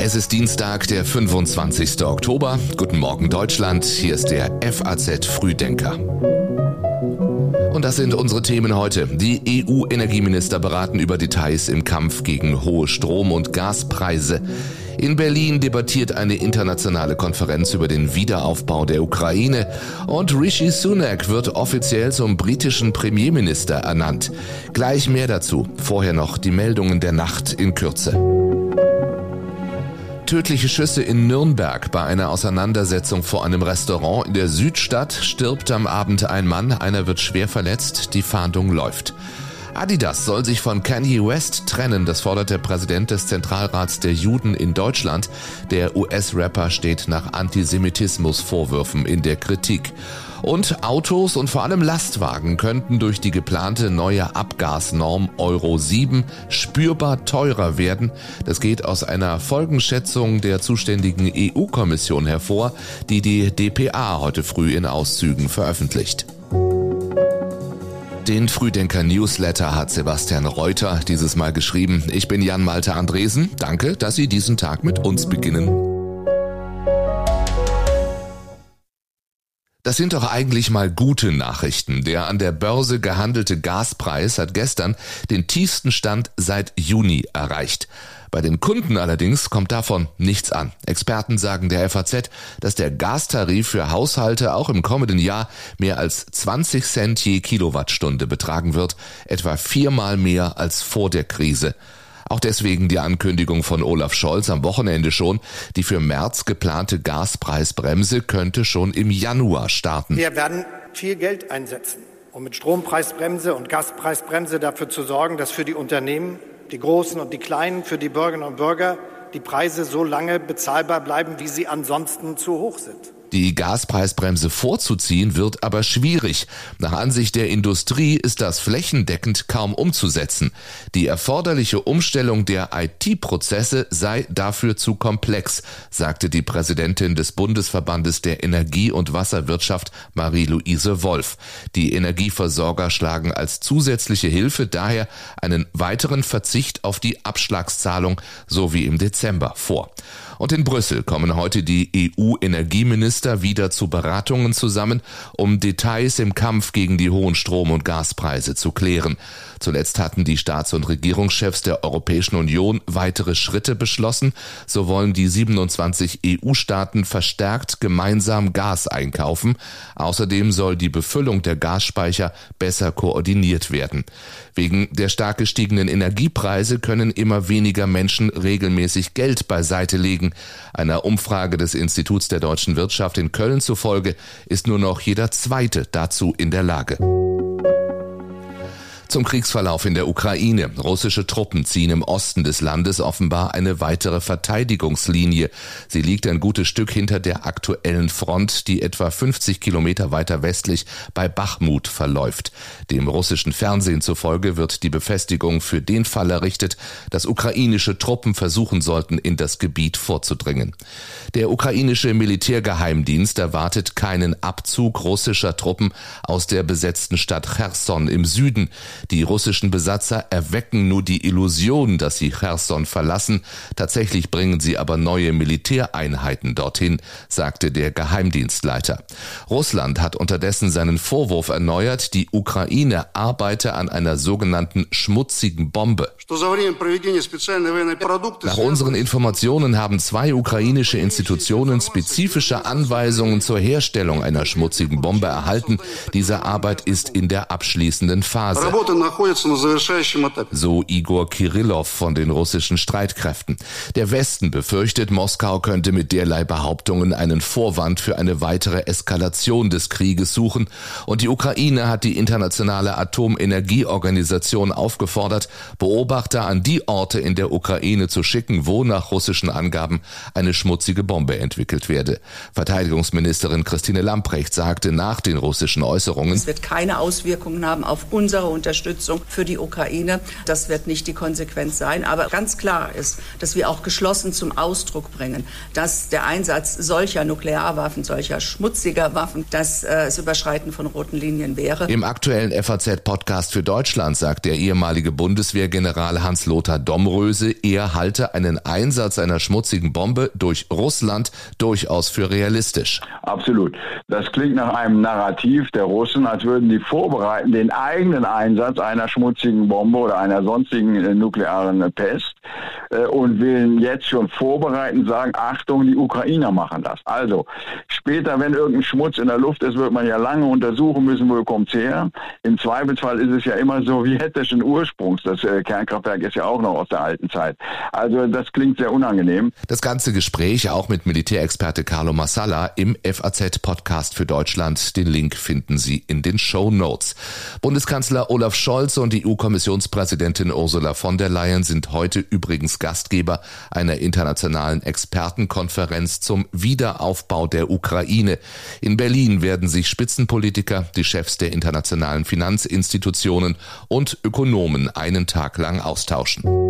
Es ist Dienstag, der 25. Oktober. Guten Morgen Deutschland. Hier ist der FAZ Frühdenker. Und das sind unsere Themen heute. Die EU-Energieminister beraten über Details im Kampf gegen hohe Strom- und Gaspreise. In Berlin debattiert eine internationale Konferenz über den Wiederaufbau der Ukraine und Rishi Sunak wird offiziell zum britischen Premierminister ernannt. Gleich mehr dazu. Vorher noch die Meldungen der Nacht in Kürze. Tödliche Schüsse in Nürnberg bei einer Auseinandersetzung vor einem Restaurant in der Südstadt stirbt am Abend ein Mann, einer wird schwer verletzt, die Fahndung läuft. Adidas soll sich von Kanye West trennen, das fordert der Präsident des Zentralrats der Juden in Deutschland. Der US-Rapper steht nach Antisemitismusvorwürfen in der Kritik. Und Autos und vor allem Lastwagen könnten durch die geplante neue Abgasnorm Euro 7 spürbar teurer werden. Das geht aus einer Folgenschätzung der zuständigen EU-Kommission hervor, die die DPA heute früh in Auszügen veröffentlicht. Den Frühdenker Newsletter hat Sebastian Reuter dieses Mal geschrieben. Ich bin Jan Malte Andresen. Danke, dass Sie diesen Tag mit uns beginnen. Das sind doch eigentlich mal gute Nachrichten. Der an der Börse gehandelte Gaspreis hat gestern den tiefsten Stand seit Juni erreicht. Bei den Kunden allerdings kommt davon nichts an. Experten sagen der FAZ, dass der Gastarif für Haushalte auch im kommenden Jahr mehr als 20 Cent je Kilowattstunde betragen wird, etwa viermal mehr als vor der Krise. Auch deswegen die Ankündigung von Olaf Scholz am Wochenende schon, die für März geplante Gaspreisbremse könnte schon im Januar starten. Wir werden viel Geld einsetzen, um mit Strompreisbremse und Gaspreisbremse dafür zu sorgen, dass für die Unternehmen, die Großen und die Kleinen, für die Bürgerinnen und Bürger die Preise so lange bezahlbar bleiben, wie sie ansonsten zu hoch sind. Die Gaspreisbremse vorzuziehen wird aber schwierig. Nach Ansicht der Industrie ist das flächendeckend kaum umzusetzen. Die erforderliche Umstellung der IT-Prozesse sei dafür zu komplex, sagte die Präsidentin des Bundesverbandes der Energie- und Wasserwirtschaft Marie-Louise Wolf. Die Energieversorger schlagen als zusätzliche Hilfe daher einen weiteren Verzicht auf die Abschlagszahlung so wie im Dezember vor. Und in Brüssel kommen heute die EU-Energieminister wieder zu Beratungen zusammen, um Details im Kampf gegen die hohen Strom- und Gaspreise zu klären. Zuletzt hatten die Staats- und Regierungschefs der Europäischen Union weitere Schritte beschlossen. So wollen die 27 EU-Staaten verstärkt gemeinsam Gas einkaufen. Außerdem soll die Befüllung der Gasspeicher besser koordiniert werden. Wegen der stark gestiegenen Energiepreise können immer weniger Menschen regelmäßig Geld beiseite legen. Einer Umfrage des Instituts der deutschen Wirtschaft in Köln zufolge ist nur noch jeder Zweite dazu in der Lage. Zum Kriegsverlauf in der Ukraine. Russische Truppen ziehen im Osten des Landes offenbar eine weitere Verteidigungslinie. Sie liegt ein gutes Stück hinter der aktuellen Front, die etwa 50 Kilometer weiter westlich bei Bachmut verläuft. Dem russischen Fernsehen zufolge wird die Befestigung für den Fall errichtet, dass ukrainische Truppen versuchen sollten, in das Gebiet vorzudringen. Der ukrainische Militärgeheimdienst erwartet keinen Abzug russischer Truppen aus der besetzten Stadt Cherson im Süden. Die russischen Besatzer erwecken nur die Illusion, dass sie Cherson verlassen. Tatsächlich bringen sie aber neue Militäreinheiten dorthin, sagte der Geheimdienstleiter. Russland hat unterdessen seinen Vorwurf erneuert, die Ukraine arbeite an einer sogenannten schmutzigen Bombe. Nach unseren Informationen haben zwei ukrainische Institutionen spezifische Anweisungen zur Herstellung einer schmutzigen Bombe erhalten. Diese Arbeit ist in der abschließenden Phase. So Igor Kirillov von den russischen Streitkräften. Der Westen befürchtet, Moskau könnte mit derlei Behauptungen einen Vorwand für eine weitere Eskalation des Krieges suchen und die Ukraine hat die internationale Atomenergieorganisation aufgefordert, Beobachter an die Orte in der Ukraine zu schicken, wo nach russischen Angaben eine schmutzige Bombe entwickelt werde. Verteidigungsministerin Christine Lamprecht sagte nach den russischen Äußerungen, es wird keine Auswirkungen haben auf unsere Unterstützung für die Ukraine. Das wird nicht die Konsequenz sein. Aber ganz klar ist, dass wir auch geschlossen zum Ausdruck bringen, dass der Einsatz solcher Nuklearwaffen, solcher schmutziger Waffen, das äh, das Überschreiten von roten Linien wäre. Im aktuellen FAZ-Podcast für Deutschland sagt der ehemalige Bundeswehrgeneral General Hans-Lothar Domröse, er halte einen Einsatz einer schmutzigen Bombe durch Russland durchaus für realistisch. Absolut. Das klingt nach einem Narrativ der Russen, als würden die vorbereiten, den eigenen Einsatz einer schmutzigen Bombe oder einer sonstigen äh, nuklearen Pest äh, und will jetzt schon vorbereiten, sagen, Achtung, die Ukrainer machen das. Also später, wenn irgendein Schmutz in der Luft ist, wird man ja lange untersuchen müssen, wo kommt es her. Im Zweifelsfall ist es ja immer sowjetischen Ursprungs. Das äh, Kernkraftwerk ist ja auch noch aus der alten Zeit. Also das klingt sehr unangenehm. Das ganze Gespräch auch mit Militärexperte Carlo Massala im FAZ-Podcast für Deutschland. Den Link finden Sie in den Show Notes. Bundeskanzler Olaf Scholz und die EU-Kommissionspräsidentin Ursula von der Leyen sind heute übrigens Gastgeber einer internationalen Expertenkonferenz zum Wiederaufbau der Ukraine. In Berlin werden sich Spitzenpolitiker, die Chefs der internationalen Finanzinstitutionen und Ökonomen einen Tag lang austauschen.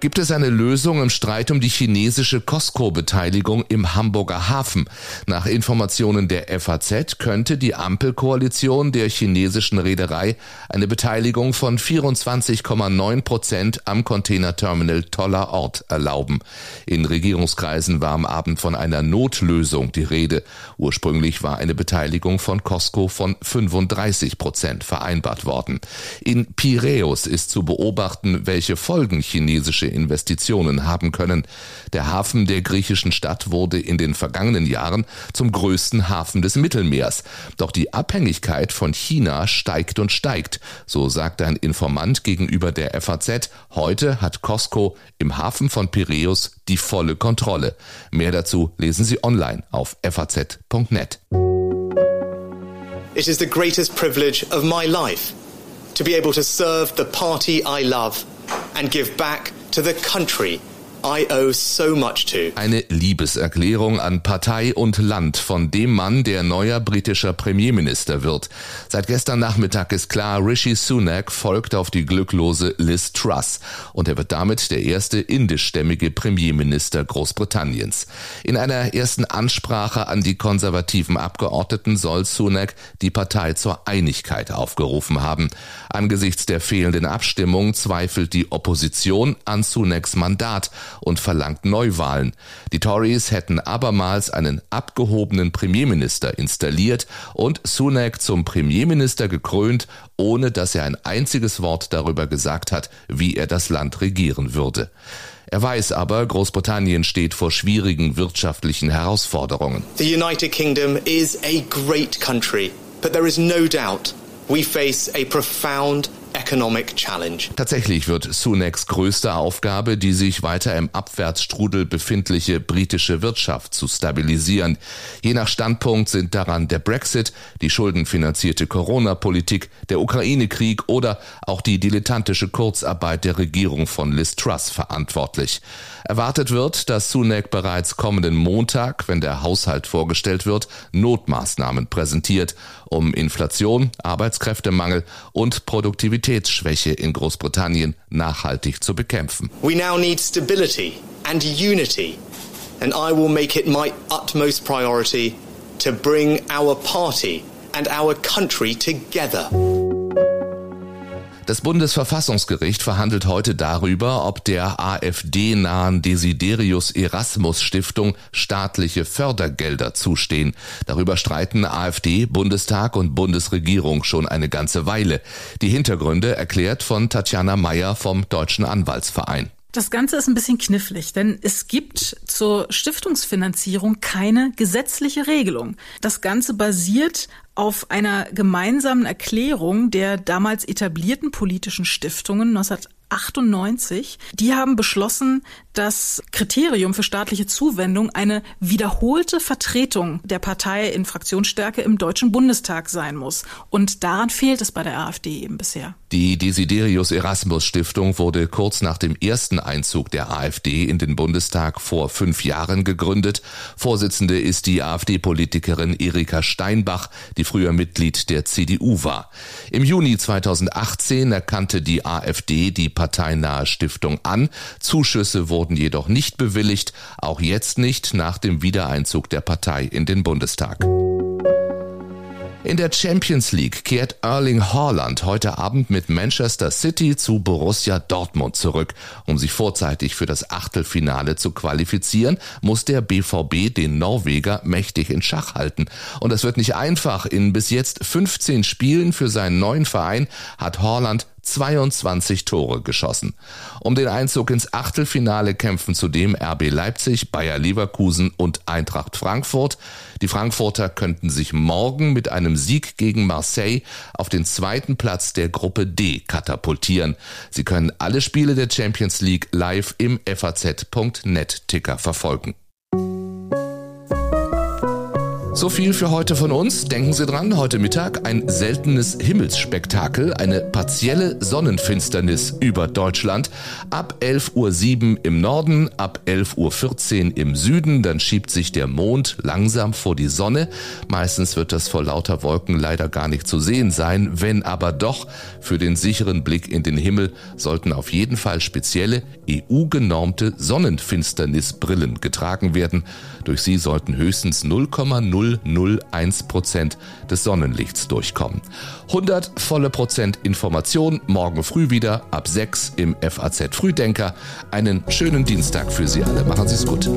Gibt es eine Lösung im Streit um die chinesische Costco-Beteiligung im Hamburger Hafen? Nach Informationen der FAZ könnte die Ampelkoalition der chinesischen Reederei eine Beteiligung von 24,9 Prozent am Containerterminal Toller Ort erlauben. In Regierungskreisen war am Abend von einer Notlösung die Rede. Ursprünglich war eine Beteiligung von Costco von 35 Prozent vereinbart worden. In Piräus ist zu beobachten, welche Folgen chinesische Investitionen haben können. Der Hafen der griechischen Stadt wurde in den vergangenen Jahren zum größten Hafen des Mittelmeers. Doch die Abhängigkeit von China steigt und steigt, so sagte ein Informant gegenüber der FAZ. Heute hat Costco im Hafen von Piräus die volle Kontrolle. Mehr dazu lesen Sie online auf faz.net. It is the greatest privilege of my life to be able to serve the party I love and give back to the country I owe so much to. Eine Liebeserklärung an Partei und Land von dem Mann, der neuer britischer Premierminister wird. Seit gestern Nachmittag ist klar, Rishi Sunak folgt auf die glücklose Liz Truss und er wird damit der erste indischstämmige Premierminister Großbritanniens. In einer ersten Ansprache an die konservativen Abgeordneten soll Sunak die Partei zur Einigkeit aufgerufen haben. Angesichts der fehlenden Abstimmung zweifelt die Opposition an Sunaks Mandat und verlangt Neuwahlen. Die Tories hätten abermals einen abgehobenen Premierminister installiert und Sunak zum Premierminister gekrönt, ohne dass er ein einziges Wort darüber gesagt hat, wie er das Land regieren würde. Er weiß aber, Großbritannien steht vor schwierigen wirtschaftlichen Herausforderungen. The United Kingdom is a great country, but there is no doubt we face a profound economic challenge. Tatsächlich wird Sunaks größte Aufgabe, die sich weiter im Abwärtsstrudel befindliche britische Wirtschaft zu stabilisieren. Je nach Standpunkt sind daran der Brexit, die schuldenfinanzierte Corona-Politik, der Ukraine-Krieg oder auch die dilettantische Kurzarbeit der Regierung von Liz Truss verantwortlich. Erwartet wird, dass Sunak bereits kommenden Montag, wenn der Haushalt vorgestellt wird, Notmaßnahmen präsentiert, um Inflation, Arbeitskräftemangel und Produktivitätsschwäche in Großbritannien nachhaltig zu bekämpfen. We now need stability and unity, and I will make it my utmost priority to bring our party and our country together. Das Bundesverfassungsgericht verhandelt heute darüber, ob der AfD-nahen Desiderius Erasmus Stiftung staatliche Fördergelder zustehen. Darüber streiten AfD, Bundestag und Bundesregierung schon eine ganze Weile. Die Hintergründe erklärt von Tatjana Meyer vom Deutschen Anwaltsverein. Das Ganze ist ein bisschen knifflig, denn es gibt zur Stiftungsfinanzierung keine gesetzliche Regelung. Das Ganze basiert auf einer gemeinsamen Erklärung der damals etablierten politischen Stiftungen 1998. Die haben beschlossen, das Kriterium für staatliche Zuwendung eine wiederholte Vertretung der Partei in Fraktionsstärke im Deutschen Bundestag sein muss. Und daran fehlt es bei der AfD eben bisher. Die Desiderius Erasmus Stiftung wurde kurz nach dem ersten Einzug der AfD in den Bundestag vor fünf Jahren gegründet. Vorsitzende ist die AfD-Politikerin Erika Steinbach, die früher Mitglied der CDU war. Im Juni 2018 erkannte die AfD die parteinahe Stiftung an. Zuschüsse wurden jedoch nicht bewilligt, auch jetzt nicht nach dem Wiedereinzug der Partei in den Bundestag. In der Champions League kehrt Erling Haaland heute Abend mit Manchester City zu Borussia Dortmund zurück. Um sich vorzeitig für das Achtelfinale zu qualifizieren, muss der BVB den Norweger mächtig in Schach halten. Und das wird nicht einfach. In bis jetzt 15 Spielen für seinen neuen Verein hat Haaland 22 Tore geschossen. Um den Einzug ins Achtelfinale kämpfen zudem RB Leipzig, Bayer Leverkusen und Eintracht Frankfurt. Die Frankfurter könnten sich morgen mit einem Sieg gegen Marseille auf den zweiten Platz der Gruppe D katapultieren. Sie können alle Spiele der Champions League live im FAZ.net Ticker verfolgen. So viel für heute von uns. Denken Sie dran, heute Mittag ein seltenes Himmelsspektakel, eine partielle Sonnenfinsternis über Deutschland. Ab 11.07 Uhr im Norden, ab 11.14 Uhr im Süden, dann schiebt sich der Mond langsam vor die Sonne. Meistens wird das vor lauter Wolken leider gar nicht zu sehen sein. Wenn aber doch, für den sicheren Blick in den Himmel sollten auf jeden Fall spezielle EU-genormte Sonnenfinsternisbrillen getragen werden. Durch sie sollten höchstens 0,001 Prozent des Sonnenlichts durchkommen. 100 volle Prozent Information morgen früh wieder ab 6 im FAZ Frühdenker. Einen schönen Dienstag für Sie alle. Machen Sie es gut.